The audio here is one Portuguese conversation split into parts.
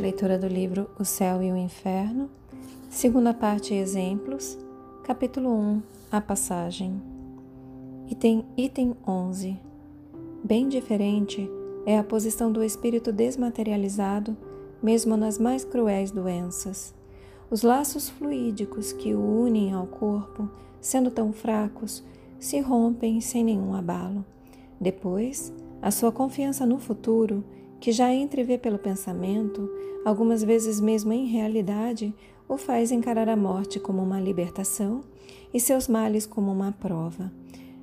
Leitura do livro O Céu e o Inferno, segunda parte Exemplos, capítulo 1 A Passagem. Item, item 11. Bem diferente é a posição do espírito desmaterializado, mesmo nas mais cruéis doenças. Os laços fluídicos que o unem ao corpo, sendo tão fracos, se rompem sem nenhum abalo. Depois, a sua confiança no futuro, que já entrevê pelo pensamento, algumas vezes mesmo em realidade, o faz encarar a morte como uma libertação e seus males como uma prova.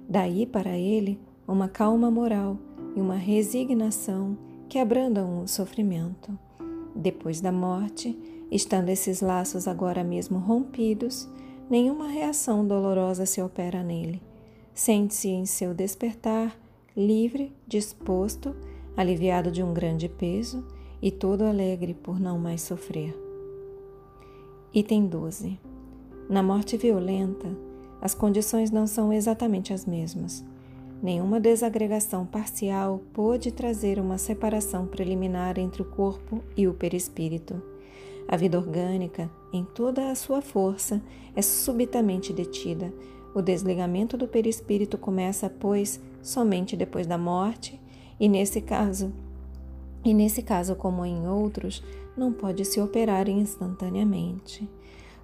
Daí para ele, uma calma moral e uma resignação que abrandam o sofrimento. Depois da morte, estando esses laços agora mesmo rompidos, nenhuma reação dolorosa se opera nele. Sente-se em seu despertar livre, disposto, aliviado de um grande peso e todo alegre por não mais sofrer. Item 12. Na morte violenta, as condições não são exatamente as mesmas. Nenhuma desagregação parcial pôde trazer uma separação preliminar entre o corpo e o perispírito. A vida orgânica, em toda a sua força, é subitamente detida. O desligamento do perispírito começa, pois, somente depois da morte, e nesse caso, e nesse caso como em outros, não pode se operar instantaneamente.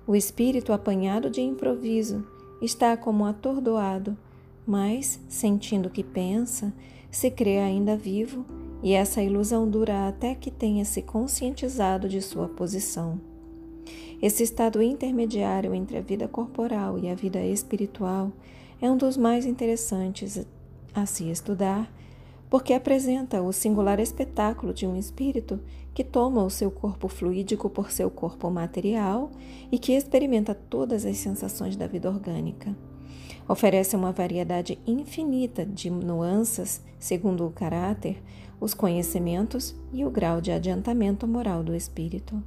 O espírito apanhado de improviso está como atordoado mas, sentindo que pensa, se crê ainda vivo e essa ilusão dura até que tenha se conscientizado de sua posição. Esse estado intermediário entre a vida corporal e a vida espiritual é um dos mais interessantes a se estudar, porque apresenta o singular espetáculo de um espírito que toma o seu corpo fluídico por seu corpo material e que experimenta todas as sensações da vida orgânica. Oferece uma variedade infinita de nuances segundo o caráter, os conhecimentos e o grau de adiantamento moral do espírito.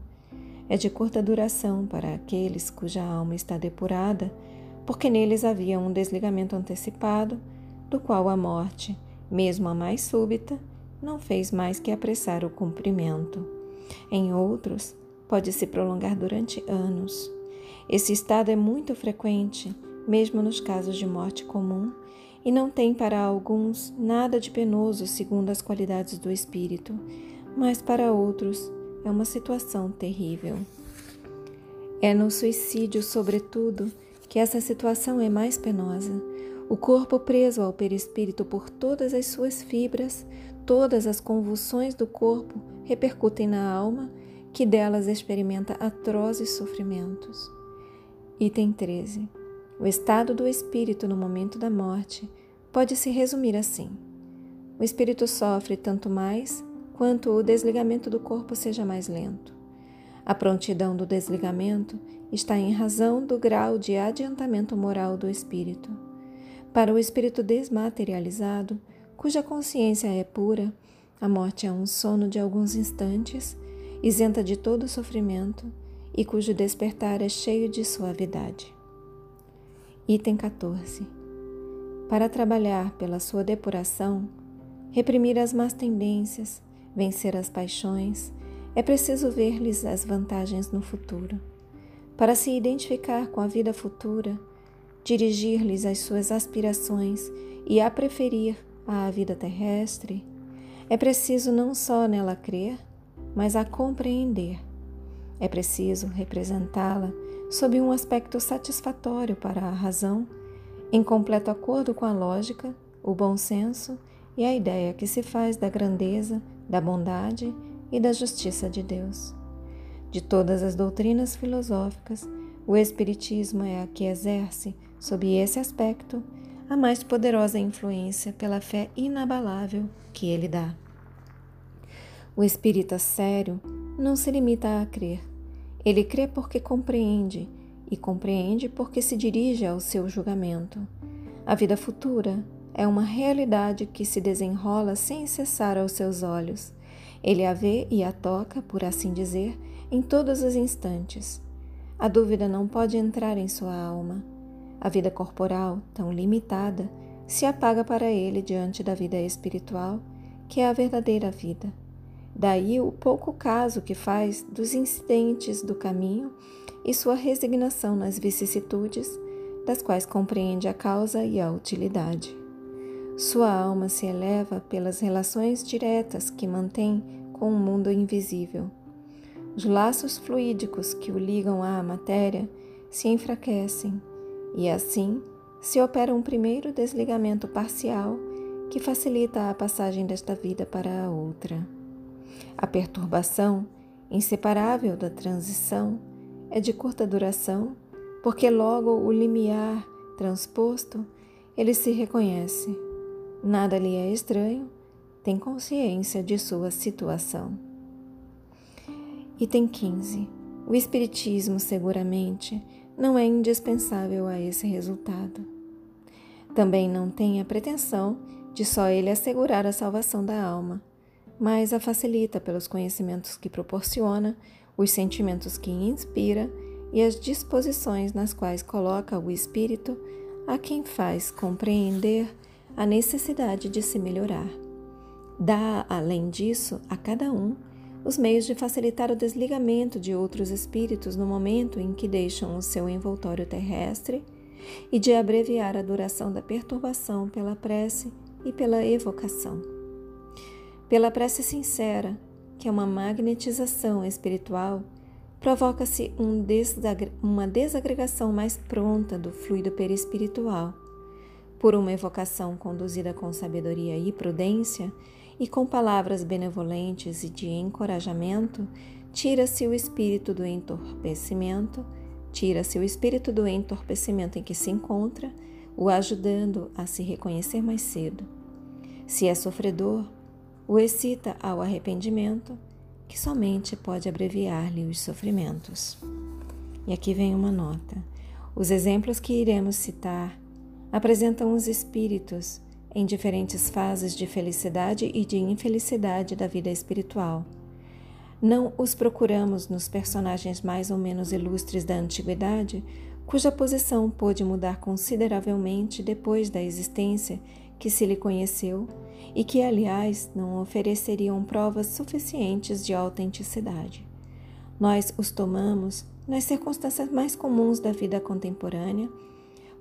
É de curta duração para aqueles cuja alma está depurada, porque neles havia um desligamento antecipado, do qual a morte, mesmo a mais súbita, não fez mais que apressar o cumprimento. Em outros, pode se prolongar durante anos. Esse estado é muito frequente mesmo nos casos de morte comum, e não tem para alguns nada de penoso segundo as qualidades do espírito, mas para outros é uma situação terrível. É no suicídio, sobretudo, que essa situação é mais penosa. O corpo preso ao perispírito por todas as suas fibras, todas as convulsões do corpo repercutem na alma, que delas experimenta atrozes sofrimentos. Item 13. O estado do espírito no momento da morte pode se resumir assim: o espírito sofre tanto mais quanto o desligamento do corpo seja mais lento. A prontidão do desligamento está em razão do grau de adiantamento moral do espírito. Para o espírito desmaterializado, cuja consciência é pura, a morte é um sono de alguns instantes, isenta de todo sofrimento e cujo despertar é cheio de suavidade. Item 14. Para trabalhar pela sua depuração, reprimir as más tendências, vencer as paixões, é preciso ver-lhes as vantagens no futuro. Para se identificar com a vida futura, dirigir-lhes as suas aspirações e a preferir à vida terrestre, é preciso não só nela crer, mas a compreender. É preciso representá-la sob um aspecto satisfatório para a razão, em completo acordo com a lógica, o bom senso e a ideia que se faz da grandeza, da bondade e da justiça de Deus. De todas as doutrinas filosóficas, o Espiritismo é a que exerce, sob esse aspecto, a mais poderosa influência pela fé inabalável que ele dá. O espírita sério não se limita a crer, ele crê porque compreende, e compreende porque se dirige ao seu julgamento. A vida futura é uma realidade que se desenrola sem cessar aos seus olhos. Ele a vê e a toca, por assim dizer, em todos os instantes. A dúvida não pode entrar em sua alma. A vida corporal, tão limitada, se apaga para ele diante da vida espiritual, que é a verdadeira vida. Daí o pouco caso que faz dos incidentes do caminho e sua resignação nas vicissitudes, das quais compreende a causa e a utilidade. Sua alma se eleva pelas relações diretas que mantém com o mundo invisível. Os laços fluídicos que o ligam à matéria se enfraquecem e assim se opera um primeiro desligamento parcial que facilita a passagem desta vida para a outra. A perturbação, inseparável da transição, é de curta duração, porque logo o limiar transposto, ele se reconhece. Nada lhe é estranho, tem consciência de sua situação. Item 15. O Espiritismo, seguramente, não é indispensável a esse resultado. Também não tem a pretensão de só ele assegurar a salvação da alma, mas a facilita pelos conhecimentos que proporciona, os sentimentos que inspira e as disposições nas quais coloca o espírito a quem faz compreender a necessidade de se melhorar. Dá, além disso, a cada um os meios de facilitar o desligamento de outros espíritos no momento em que deixam o seu envoltório terrestre e de abreviar a duração da perturbação pela prece e pela evocação. Pela prece sincera, que é uma magnetização espiritual, provoca-se um uma desagregação mais pronta do fluido perispiritual. Por uma evocação conduzida com sabedoria e prudência, e com palavras benevolentes e de encorajamento, tira-se o espírito do entorpecimento, tira-se o espírito do entorpecimento em que se encontra, o ajudando a se reconhecer mais cedo. Se é sofredor, o excita ao arrependimento, que somente pode abreviar-lhe os sofrimentos. E aqui vem uma nota. Os exemplos que iremos citar apresentam os espíritos em diferentes fases de felicidade e de infelicidade da vida espiritual. Não os procuramos nos personagens mais ou menos ilustres da antiguidade, cuja posição pôde mudar consideravelmente depois da existência que se lhe conheceu e que, aliás, não ofereceriam provas suficientes de autenticidade. Nós os tomamos nas circunstâncias mais comuns da vida contemporânea,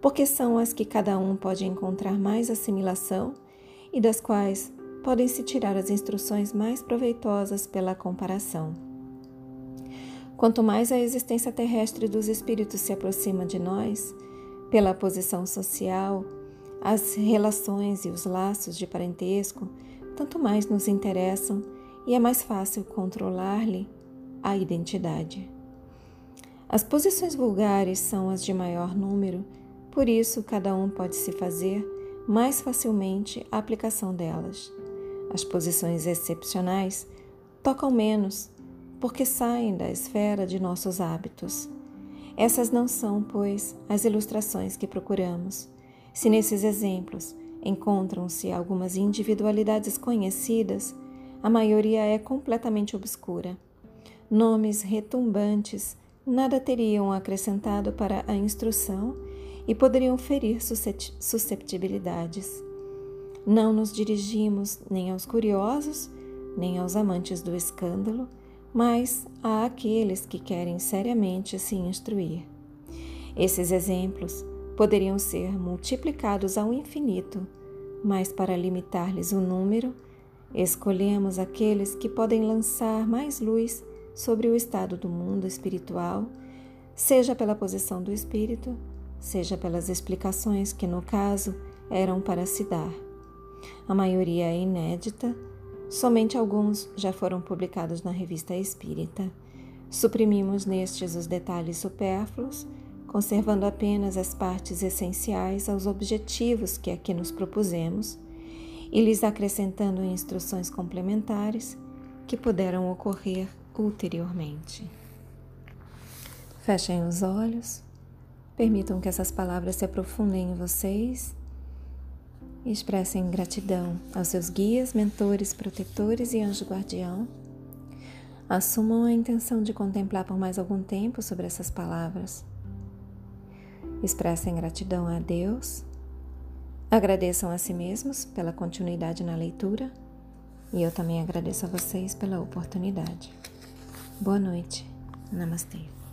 porque são as que cada um pode encontrar mais assimilação e das quais podem-se tirar as instruções mais proveitosas pela comparação. Quanto mais a existência terrestre dos espíritos se aproxima de nós, pela posição social, as relações e os laços de parentesco tanto mais nos interessam e é mais fácil controlar-lhe a identidade. As posições vulgares são as de maior número, por isso cada um pode se fazer mais facilmente a aplicação delas. As posições excepcionais tocam menos, porque saem da esfera de nossos hábitos. Essas não são, pois, as ilustrações que procuramos. Se nesses exemplos encontram-se algumas individualidades conhecidas, a maioria é completamente obscura. Nomes retumbantes nada teriam acrescentado para a instrução e poderiam ferir susceptibilidades. Não nos dirigimos nem aos curiosos, nem aos amantes do escândalo, mas a aqueles que querem seriamente se instruir. Esses exemplos poderiam ser multiplicados ao infinito, mas para limitar-lhes o número, escolhemos aqueles que podem lançar mais luz sobre o estado do mundo espiritual, seja pela posição do espírito, seja pelas explicações que, no caso, eram para se dar. A maioria é inédita, somente alguns já foram publicados na Revista Espírita. Suprimimos nestes os detalhes supérfluos conservando apenas as partes essenciais aos objetivos que aqui nos propusemos e lhes acrescentando instruções complementares que puderam ocorrer ulteriormente. Fechem os olhos, permitam que essas palavras se aprofundem em vocês e expressem gratidão aos seus guias, mentores, protetores e anjo guardião. Assumam a intenção de contemplar por mais algum tempo sobre essas palavras Expressem gratidão a Deus, agradeçam a si mesmos pela continuidade na leitura E eu também agradeço a vocês pela oportunidade. Boa noite. Namastê.